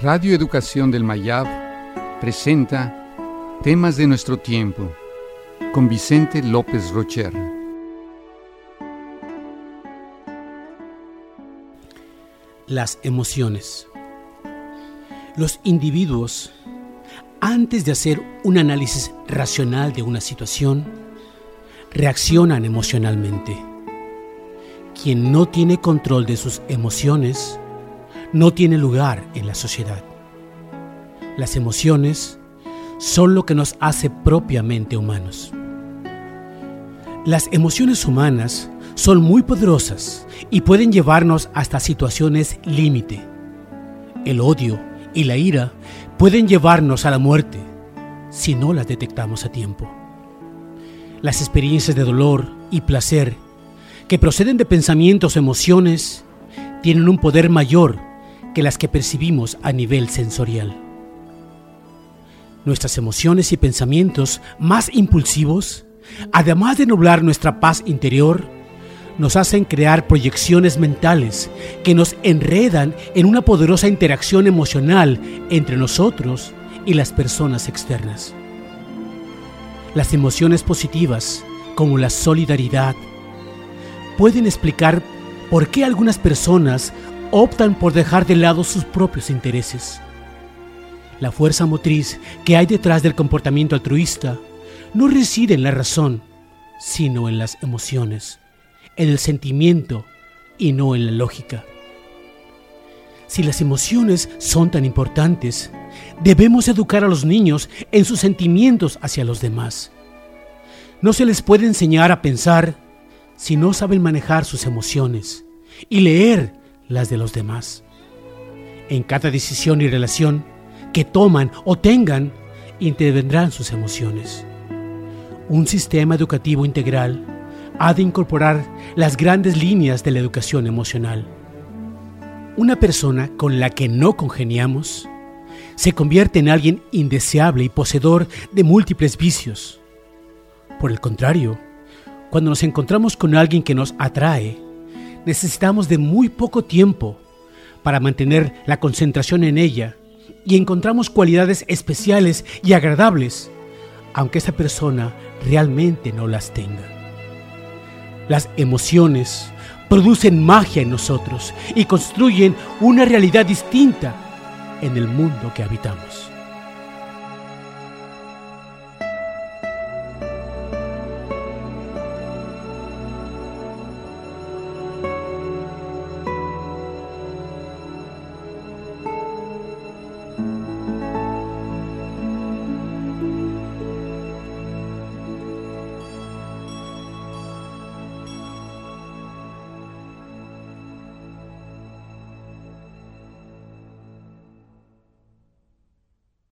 Radio Educación del Mayab presenta Temas de nuestro tiempo con Vicente López Rocher. Las emociones. Los individuos, antes de hacer un análisis racional de una situación, reaccionan emocionalmente. Quien no tiene control de sus emociones no tiene lugar en la sociedad. Las emociones son lo que nos hace propiamente humanos. Las emociones humanas son muy poderosas y pueden llevarnos hasta situaciones límite. El odio y la ira pueden llevarnos a la muerte si no las detectamos a tiempo. Las experiencias de dolor y placer que proceden de pensamientos o emociones tienen un poder mayor que las que percibimos a nivel sensorial. Nuestras emociones y pensamientos más impulsivos, además de nublar nuestra paz interior, nos hacen crear proyecciones mentales que nos enredan en una poderosa interacción emocional entre nosotros y las personas externas. Las emociones positivas, como la solidaridad, pueden explicar por qué algunas personas optan por dejar de lado sus propios intereses. La fuerza motriz que hay detrás del comportamiento altruista no reside en la razón, sino en las emociones, en el sentimiento y no en la lógica. Si las emociones son tan importantes, debemos educar a los niños en sus sentimientos hacia los demás. No se les puede enseñar a pensar si no saben manejar sus emociones y leer las de los demás. En cada decisión y relación que toman o tengan, intervendrán sus emociones. Un sistema educativo integral ha de incorporar las grandes líneas de la educación emocional. Una persona con la que no congeniamos se convierte en alguien indeseable y poseedor de múltiples vicios. Por el contrario, cuando nos encontramos con alguien que nos atrae, necesitamos de muy poco tiempo para mantener la concentración en ella y encontramos cualidades especiales y agradables, aunque esa persona realmente no las tenga. Las emociones producen magia en nosotros y construyen una realidad distinta en el mundo que habitamos.